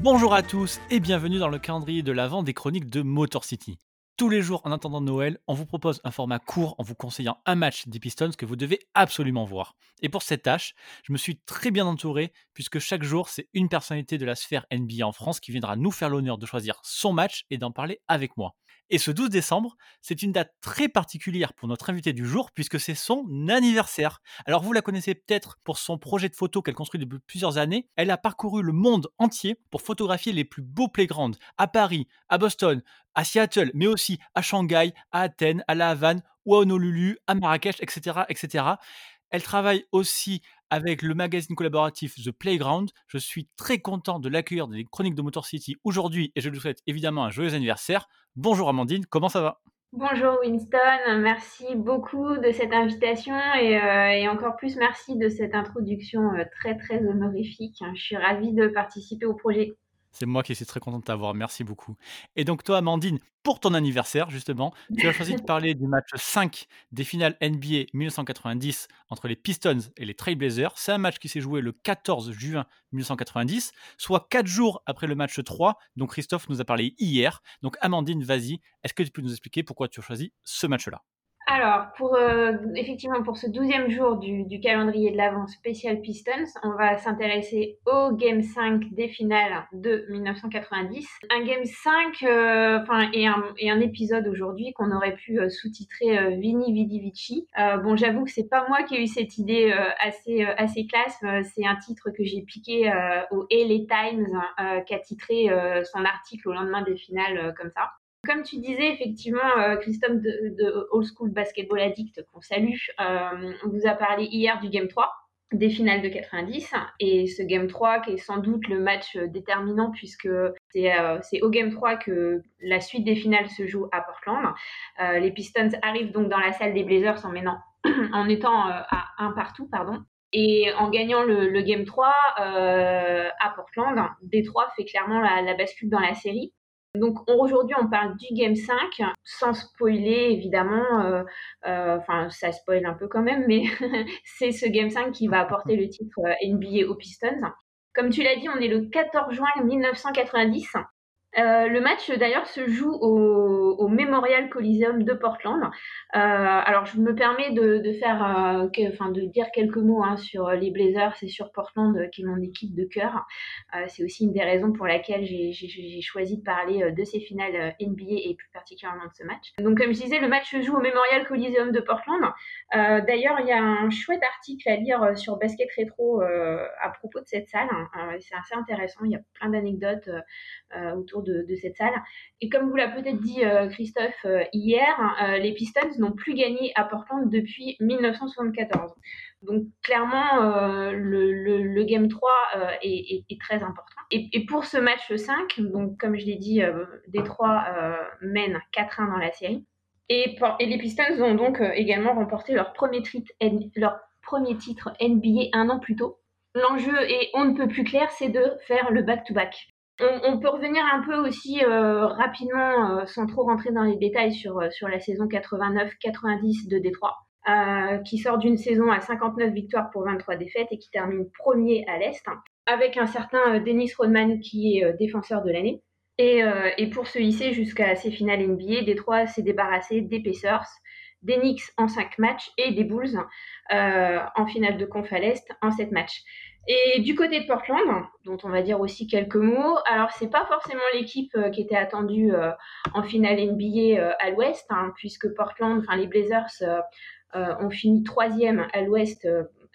Bonjour à tous et bienvenue dans le calendrier de l'avant des chroniques de Motor City. Tous les jours en attendant Noël, on vous propose un format court en vous conseillant un match des Pistons que vous devez absolument voir. Et pour cette tâche, je me suis très bien entouré puisque chaque jour, c'est une personnalité de la sphère NBA en France qui viendra nous faire l'honneur de choisir son match et d'en parler avec moi. Et ce 12 décembre, c'est une date très particulière pour notre invité du jour puisque c'est son anniversaire. Alors vous la connaissez peut-être pour son projet de photo qu'elle construit depuis plusieurs années. Elle a parcouru le monde entier pour photographier les plus beaux playgrounds à Paris, à Boston, à Seattle, mais aussi à Shanghai, à Athènes, à La Havane ou à Honolulu, à Marrakech, etc., etc. Elle travaille aussi avec le magazine collaboratif The Playground. Je suis très content de l'accueillir les chroniques de Motor City aujourd'hui et je lui souhaite évidemment un joyeux anniversaire. Bonjour Amandine, comment ça va? Bonjour Winston, merci beaucoup de cette invitation et, euh, encore plus merci de cette introduction euh, très très honorifique. Je suis ravie de participer au projet. C'est moi qui suis très content de t'avoir, merci beaucoup. Et donc toi, Amandine, pour ton anniversaire, justement, tu as choisi de parler du match 5 des finales NBA 1990 entre les Pistons et les Trailblazers. C'est un match qui s'est joué le 14 juin 1990, soit 4 jours après le match 3 dont Christophe nous a parlé hier. Donc Amandine, vas-y, est-ce que tu peux nous expliquer pourquoi tu as choisi ce match-là? Alors, pour, euh, effectivement, pour ce douzième jour du, calendrier de l'avant spécial Pistons, on va s'intéresser au Game 5 des finales de 1990. Un Game 5 euh, et, un, et un épisode aujourd'hui qu'on aurait pu euh, sous-titrer Vini Vidi Vici. bon, j'avoue que c'est pas moi qui ai eu cette idée assez, assez classe. c'est un titre que j'ai piqué au LA Times qui a titré son article au lendemain des finales comme ça. Comme tu disais, effectivement, euh, Christophe de, Old School Basketball Addict, qu'on salue, euh, vous a parlé hier du Game 3 des finales de 90 et ce Game 3 qui est sans doute le match déterminant puisque c'est euh, au Game 3 que la suite des finales se joue à Portland. les Pistons arrivent donc dans la salle des Blazers en, en étant à un partout pardon. Et en gagnant le, Game 3 à Portland, Détroit fait clairement la bascule dans la série donc aujourd'hui, on parle du Game 5, sans spoiler évidemment, euh, euh, enfin ça spoil un peu quand même, mais c'est ce Game 5 qui va apporter le titre euh, NBA aux Pistons. Comme tu l'as dit, on est le 14 juin 1990 euh, le match d'ailleurs se joue au, Memorial Coliseum de Portland. Euh, alors je me permets de, faire, euh, enfin de dire quelques mots hein, sur les Blazers et sur Portland, qui est mon équipe de cœur. c'est aussi une des raisons pour laquelle j'ai choisi de parler de ces finales NBA et plus particulièrement de ce match. Donc comme je disais, le match se joue au Memorial Coliseum de Portland. d'ailleurs, il y a un chouette article à lire sur Basket Retro à propos de cette salle. Hein. c'est assez intéressant. Il y a plein d'anecdotes autour de cette salle. Et comme vous l'a peut-être dit euh, Christophe euh, hier, euh, les Pistons n'ont plus gagné à Portland depuis 1974. Donc clairement, le, Game 3 est, très important. Et, pour ce match 5, donc comme je l'ai dit, Détroit mène 4-1 dans la série. Et, les Pistons ont donc également remporté leur premier, leur premier titre NBA un an plus tôt. L'enjeu est on ne peut plus clair, c'est de faire le back-to-back. On, peut revenir un peu aussi euh, rapidement, euh, sans trop rentrer dans les détails, sur, euh, sur la saison 89-90 de Détroit, qui sort d'une saison à 59 victoires pour 23 défaites et qui termine premier à l'Est, avec un certain Dennis Rodman qui est défenseur de l'année. Et, et, pour se hisser jusqu'à ces finales NBA, Détroit s'est débarrassé des Pacers, des Knicks en 5 matchs et des Bulls en finale de conf à l'Est en 7 matchs. Et du côté de Portland, dont on va dire aussi quelques mots, alors c'est pas forcément l'équipe euh, qui était attendue euh, en finale NBA euh, à l'Ouest, hein, puisque Portland, enfin les Blazers ont fini troisième à l'Ouest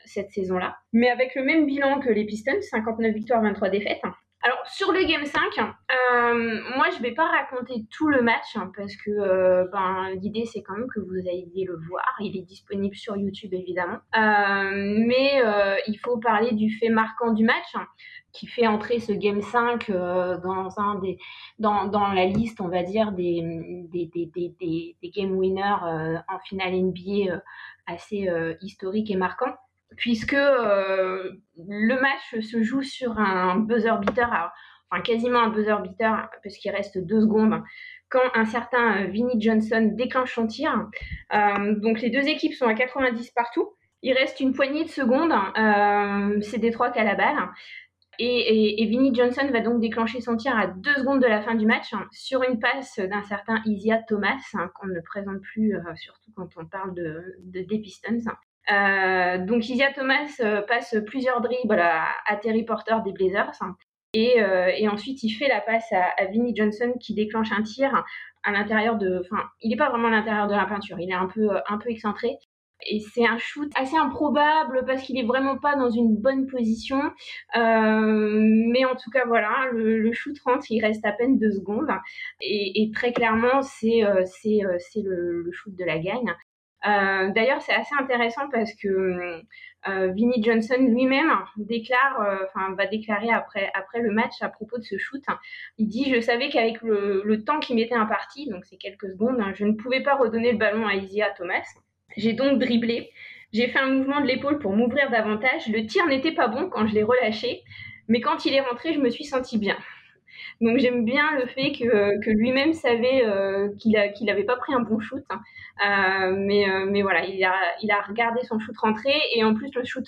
cette saison-là, mais avec le même bilan que les Pistons, 59 victoires, 23 défaites. Alors sur le Game 5, euh, moi je vais pas raconter tout le match hein, parce que euh, ben, l'idée c'est quand même que vous ayez le voir. Il est disponible sur YouTube évidemment, euh, mais il faut parler du fait marquant du match qui fait entrer ce Game 5 dans un des dans, dans, la liste on va dire des des, des, des, des game winners en finale NBA assez historique et marquant puisque euh, le match se joue sur un buzzer beater, enfin quasiment un buzzer beater, parce qu'il reste deux secondes, quand un certain Vinnie Johnson déclenche son tir. Euh, donc les deux équipes sont à 90 partout. Il reste une poignée de secondes, euh, c'est Détroit qui a la balle. Et, Vinnie Johnson va donc déclencher son tir à deux secondes de la fin du match sur une passe d'un certain Isia Thomas, hein, qu'on ne présente plus, euh, surtout quand on parle de, de des Pistons. Euh, donc Isia Thomas euh, passe plusieurs dribbles à, Terry Porter des Blazers. Et, euh, ensuite, il fait la passe à, Vinnie Johnson qui déclenche un tir à l'intérieur de. Enfin, il n'est pas vraiment à l'intérieur de la peinture, il est un peu, un excentré. Et c'est un shoot assez improbable parce qu'il est vraiment pas dans une bonne position. Mais en tout cas, voilà, le, shoot rentre, il reste à peine deux secondes. Et, très clairement, c'est le, le, shoot de la gagne. Euh, D'ailleurs, c'est assez intéressant parce que euh, Vinnie Johnson lui-même déclare, euh, enfin va déclarer après après le match à propos de ce shoot. Il dit :« Je savais qu'avec le, temps qui m'était imparti, donc c'est quelques secondes, je ne pouvais pas redonner le ballon à Isia Thomas. » J'ai donc dribblé. J'ai fait un mouvement de l'épaule pour m'ouvrir davantage. Le tir n'était pas bon quand je l'ai relâché, mais quand il est rentré, je me suis sentie bien. Donc j'aime bien le fait que, lui-même savait euh, qu'il n'avait pas pris un bon shoot. Euh, mais, euh, mais voilà, il a, regardé son shoot rentrer et en plus le shoot,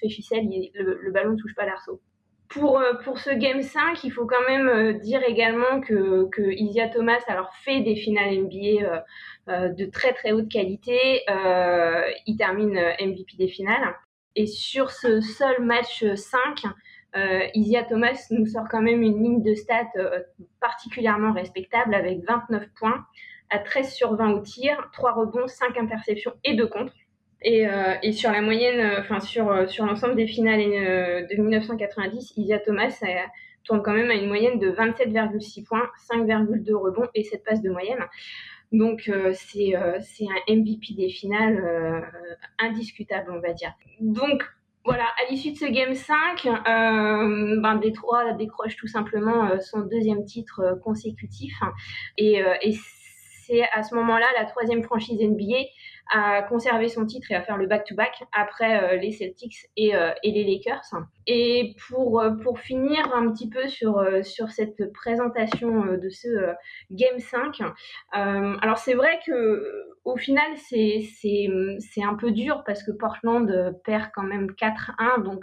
fait ficelle, le, ballon ne touche pas l'arceau. Pour, ce Game 5, il faut quand même dire également que, que Isia Thomas alors, fait des finales NBA euh, de très très haute qualité. Euh, il termine MVP des finales. Et sur ce seul match 5, euh, Isia Thomas nous sort quand même une ligne de stats euh, particulièrement respectable avec 29 points à 13 sur 20 au tir, 3 rebonds, 5 interceptions et 2 contre. Et, euh, et, sur la moyenne, enfin sur, sur l'ensemble des finales de 1990, Isia Thomas tourne quand même à une moyenne de 27,6 points, 5,2 rebonds et 7 passes de moyenne. Donc euh, c'est euh, un MVP des finales euh, indiscutable, on va dire. Donc voilà, à l'issue de ce Game 5, euh, ben décroche tout simplement son deuxième titre consécutif. Et, et c'est à ce moment-là la troisième franchise NBA à conserver son titre et à faire le back-to-back après euh, les Celtics et, euh, et, les Lakers. Et pour, euh, pour finir un petit peu sur, sur cette présentation de ce Game 5, alors c'est vrai que au final c'est un peu dur parce que Portland perd quand même 4-1, donc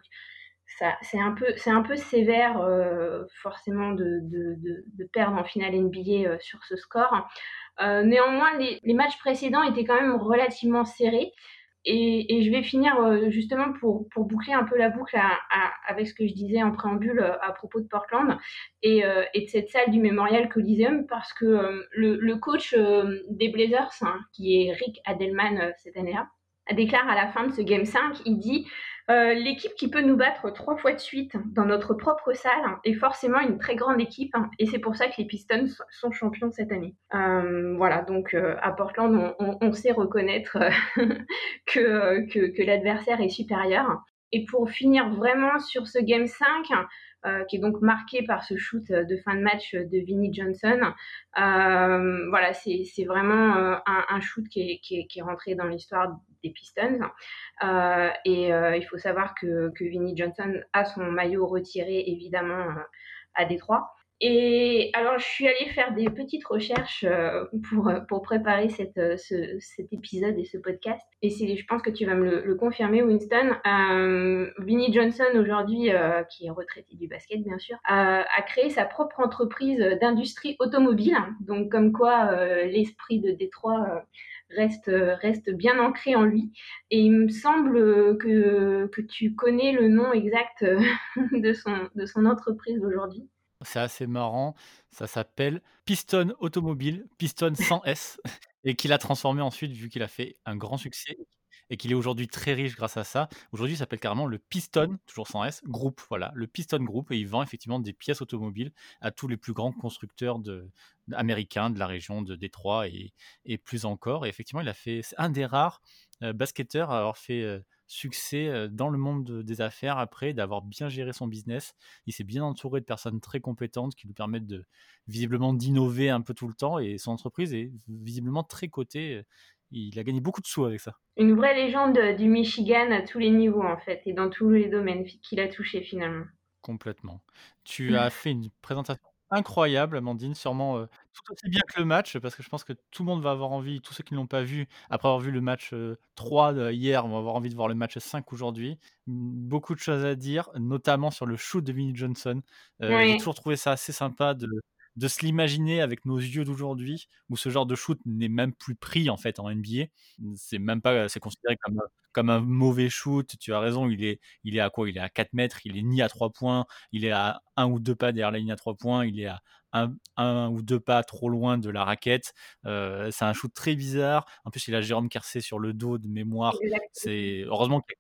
c'est un peu c'est un peu sévère euh, forcément de, de, de, perdre en finale NBA euh, sur ce score. Euh, néanmoins, les, les, matchs précédents étaient quand même relativement serrés. Et, et je vais finir euh, justement pour, pour, boucler un peu la boucle avec ce que je disais en préambule à propos de Portland et, et de cette salle du Memorial Coliseum parce que le, le, coach des Blazers, hein, qui est Rick Adelman cette année-là, déclare à la fin de ce Game 5, il dit euh, l'équipe qui peut nous battre trois fois de suite dans notre propre salle est forcément une très grande équipe hein, et c'est pour ça que les Pistons sont champions cette année. Euh, voilà, donc euh, à Portland, on, on, on sait reconnaître que, que, que l'adversaire est supérieur. Et pour finir vraiment sur ce Game 5, euh, qui est donc marqué par ce shoot de fin de match de Vinnie Johnson. Euh, voilà, c'est vraiment un, un, shoot qui est, qui, est, qui est rentré dans l'histoire des Pistons. Euh, et euh, il faut savoir que, que Vinnie Johnson a son maillot retiré évidemment euh, à Détroit. Et alors, je suis allée faire des petites recherches pour, pour préparer cet épisode et ce podcast. Et je pense que tu vas me le, confirmer, Winston. Vinnie Johnson, aujourd'hui, qui est retraité du basket, bien sûr, a créé sa propre entreprise d'industrie automobile. Donc, comme quoi, l'esprit de Détroit reste, reste bien ancré en lui. Et il me semble que, que tu connais le nom exact de son, de son entreprise aujourd'hui. C'est assez marrant. Ça s'appelle Piston Automobile, Piston sans S, et qu'il a transformé ensuite, vu qu'il a fait un grand succès et qu'il est aujourd'hui très riche grâce à ça. Aujourd'hui, il s'appelle carrément le Piston, toujours sans S, Group. Voilà, le Piston Group, et il vend effectivement des pièces automobiles à tous les plus grands constructeurs américains de la région de Détroit et, plus encore. Et effectivement, il a fait, c'est un des rares euh, basketteurs à avoir fait. Euh, succès dans le monde des affaires après, d'avoir bien géré son business. Il s'est bien entouré de personnes très compétentes qui lui permettent de visiblement d'innover un peu tout le temps et son entreprise est visiblement très cotée. Il a gagné beaucoup de sous avec ça. Une vraie légende du Michigan à tous les niveaux en fait et dans tous les domaines qu'il a touché finalement. Complètement. Tu as fait une présentation incroyable, Amandine. Sûrement, euh, tout aussi bien que le match, parce que je pense que tout le monde va avoir envie, tous ceux qui ne l'ont pas vu, après avoir vu le match, heu, 3 de hier, vont avoir envie de voir le match 5 aujourd'hui. Beaucoup de choses à dire, notamment sur le shoot de Vinnie Johnson. Heu, j'ai toujours trouvé ça assez sympa de de se l'imaginer avec nos yeux d'aujourd'hui, où ce genre de shoot n'est même plus pris en fait en NBA. C'est même pas c'est considéré comme, comme un mauvais shoot. Tu as raison, il est il est à quoi? Il est à 4 mètres, il est ni à 3 points, il est à 1 ou 2 pas derrière la ligne à 3 points, il est à un, un ou deux pas trop loin de la raquette. Euh, c'est un shoot très bizarre. En plus, il a Jérôme Kersé sur le dos de mémoire. C'est heureusement qu'il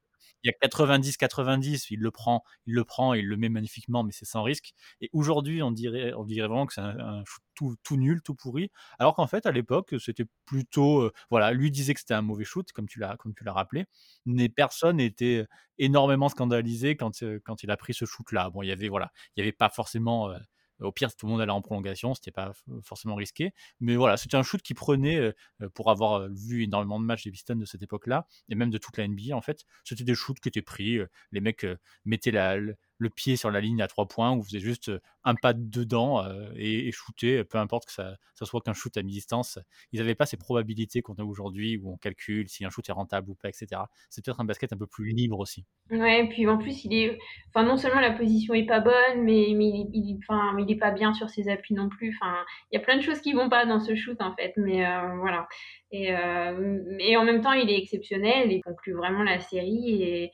y a 90-90, il le prend, il le prend il le met magnifiquement, mais c'est sans risque. Et aujourd'hui, on dirait, on dirait vraiment que c'est un, un tout, nul, tout pourri. Alors qu'en fait, à l'époque, c'était plutôt, euh, voilà, lui disait que c'était un mauvais shoot, comme tu l'as, comme tu l'as rappelé. Mais personne n'était énormément scandalisé quand, euh, quand il a pris ce shoot-là. Bon, il y avait, voilà, il y avait pas forcément euh, au pire, tout le monde allait en prolongation, c'était pas forcément risqué. Mais voilà, c'était un shoot qui prenait, euh, euh, pour avoir euh, vu énormément de matchs des Pistons de cette époque-là, et même de toute la NBA en fait, c'était des shoots qui étaient pris. les mecs mettaient la, le, pied sur la ligne à trois points, ou faisaient juste un pas dedans et, et shootaient, peu importe que ça, soit qu'un shoot à mi-distance. Ils n'avaient pas ces probabilités qu'on a aujourd'hui où on calcule si un shoot est rentable ou pas, etc. C'est peut-être un basket un peu plus libre aussi. Ouais, puis en plus, il est, enfin, non seulement la position est pas bonne, mais, mais il, il, enfin, il est pas bien sur ses appuis non plus. Enfin, il y a plein de choses qui vont pas dans ce shoot en fait, mais euh, voilà. Et, euh, et en même temps, il est exceptionnel et conclut vraiment la série. Et,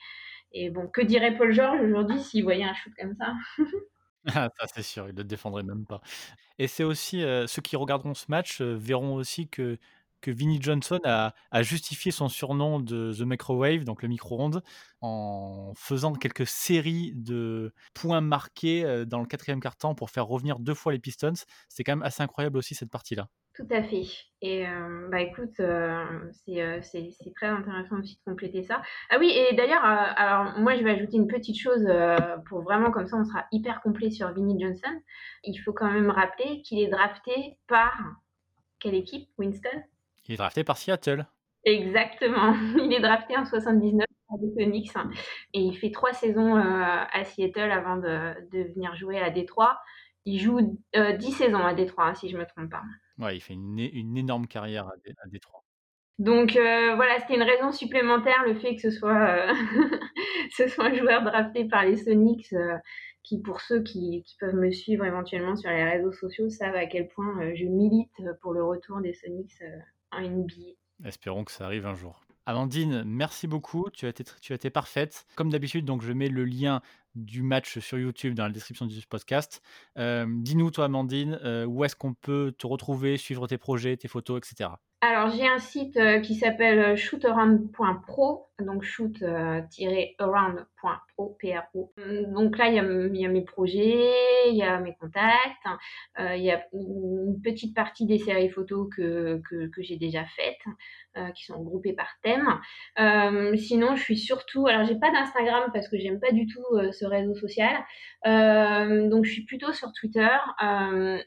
et bon, que dirait Paul George aujourd'hui s'il voyait un shoot comme ça? Ah, ça c'est sûr, il le défendrait même pas. Et c'est aussi, heu, ceux qui regarderont ce match, heu, verront aussi que que Vinnie Johnson a justifié son surnom de The Microwave, donc le micro-ondes, en faisant quelques séries de points marqués, heu, dans le 4e quart-temps pour faire revenir 2 fois les Pistons. C'est quand même assez incroyable aussi cette partie-là. Tout à fait. Et euh, bah écoute, euh, c'est, très intéressant aussi de compléter ça. Ah oui, et d'ailleurs, euh, alors moi je vais ajouter une petite chose pour vraiment comme ça on sera hyper complet sur Vinnie Johnson. Il faut quand même rappeler qu'il est drafté par quelle équipe, Winston? Il est drafté par Seattle. Exactement. Il est drafté en 79 par les Sonics et il fait trois saisons à Seattle avant de, de venir jouer à Détroit. Il joue euh, 10 saisons à Détroit, hein, si je me trompe pas. Ouais, il fait une, une énorme carrière à, à Détroit. Donc euh, voilà, c'était une raison supplémentaire le fait que ce soit, euh, ce soit un joueur drafté par les Sonics, euh, qui pour ceux qui, qui, peuvent me suivre éventuellement sur les réseaux sociaux savent à quel point euh, je milite pour le retour des Sonics euh, Espérons que ça arrive un jour. Amandine, merci beaucoup. Tu as été, tu as été parfaite. Comme d'habitude, donc je mets le lien du match sur YouTube dans la description du podcast. Euh, Dis-nous, toi, Amandine, euh, où est-ce qu'on peut te retrouver, suivre tes projets, tes photos, etc. Alors, j'ai un site euh, qui s'appelle shootaround.pro, donc shoot-around.pro, P-R-O. Donc là, il y, a, mes projets, il y a mes contacts, il y a une petite partie des séries photos que, que, j'ai déjà faites, qui sont groupées par thème. Sinon, je suis surtout, alors j'ai pas d'Instagram parce que j'aime pas du tout ce réseau social, donc je suis plutôt sur Twitter.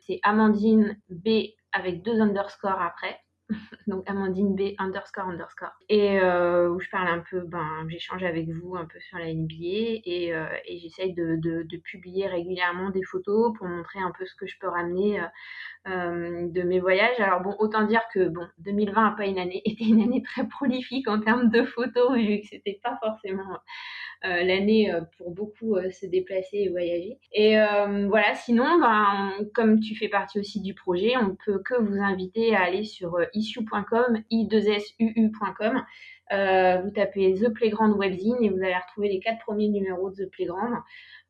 C'est Amandine B avec deux underscores après. donc Amandine B underscore underscore et euh, où je parle un peu ben j'échange avec vous un peu sur la NBA et, euh, j'essaye de, publier régulièrement des photos pour montrer un peu ce que je peux ramener euh, euh de mes voyages alors bon autant dire que bon 2020 a pas une année été une année très prolifique en termes de photos vu que c'était pas forcément euh, l'année euh, pour beaucoup euh, se déplacer et voyager. Et voilà, sinon, ben, comme tu fais partie aussi du projet, on peut que vous inviter à aller sur issue.com, i2suu.com. Euh, vous tapez The Playground Webzine et vous allez retrouver les quatre premiers numéros de The Playground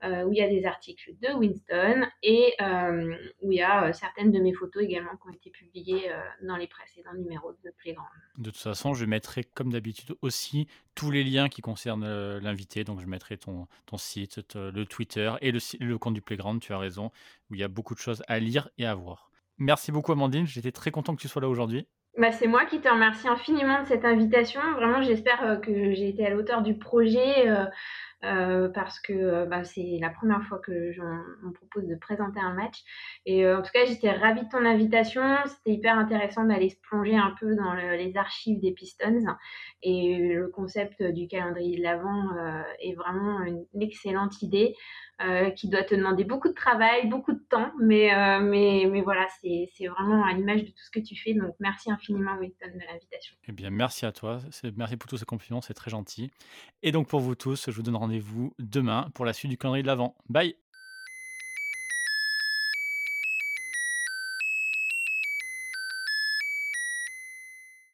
euh, où il y a des articles de Winston et euh, où il y a certaines de mes photos également qui ont été publiées dans les précédents numéros de The Playground. De toute façon, je mettrai comme d'habitude aussi tous les liens qui concernent l'invité. Donc je mettrai ton, ton site, le Twitter et le, le compte du Playground, tu as raison, où il y a beaucoup de choses à lire et à voir. Merci beaucoup Amandine, j'étais très content que tu sois là aujourd'hui. Bah, c'est moi qui te remercie infiniment de cette invitation. Vraiment, j'espère que j'ai été à la hauteur du projet. Euh, parce que euh, bah, c'est la première fois que j'en me propose de présenter un match. Et euh, en tout cas, j'étais ravie de ton invitation. C'était hyper intéressant d'aller se plonger un peu dans le- les archives des Pistons. Et le concept du calendrier de l'Avent est vraiment une, excellente idée qui doit te demander beaucoup de travail, beaucoup de temps. Mais, mais, mais voilà, c'est vraiment à l'image de tout ce que tu fais. Donc merci infiniment, Winston, de l'invitation. Eh bien, merci à toi. Merci pour tous ces compliments, c'est très gentil. Et donc pour vous tous, je vous donne rendez-vous demain pour la suite du calendrier de l'Avent. Bye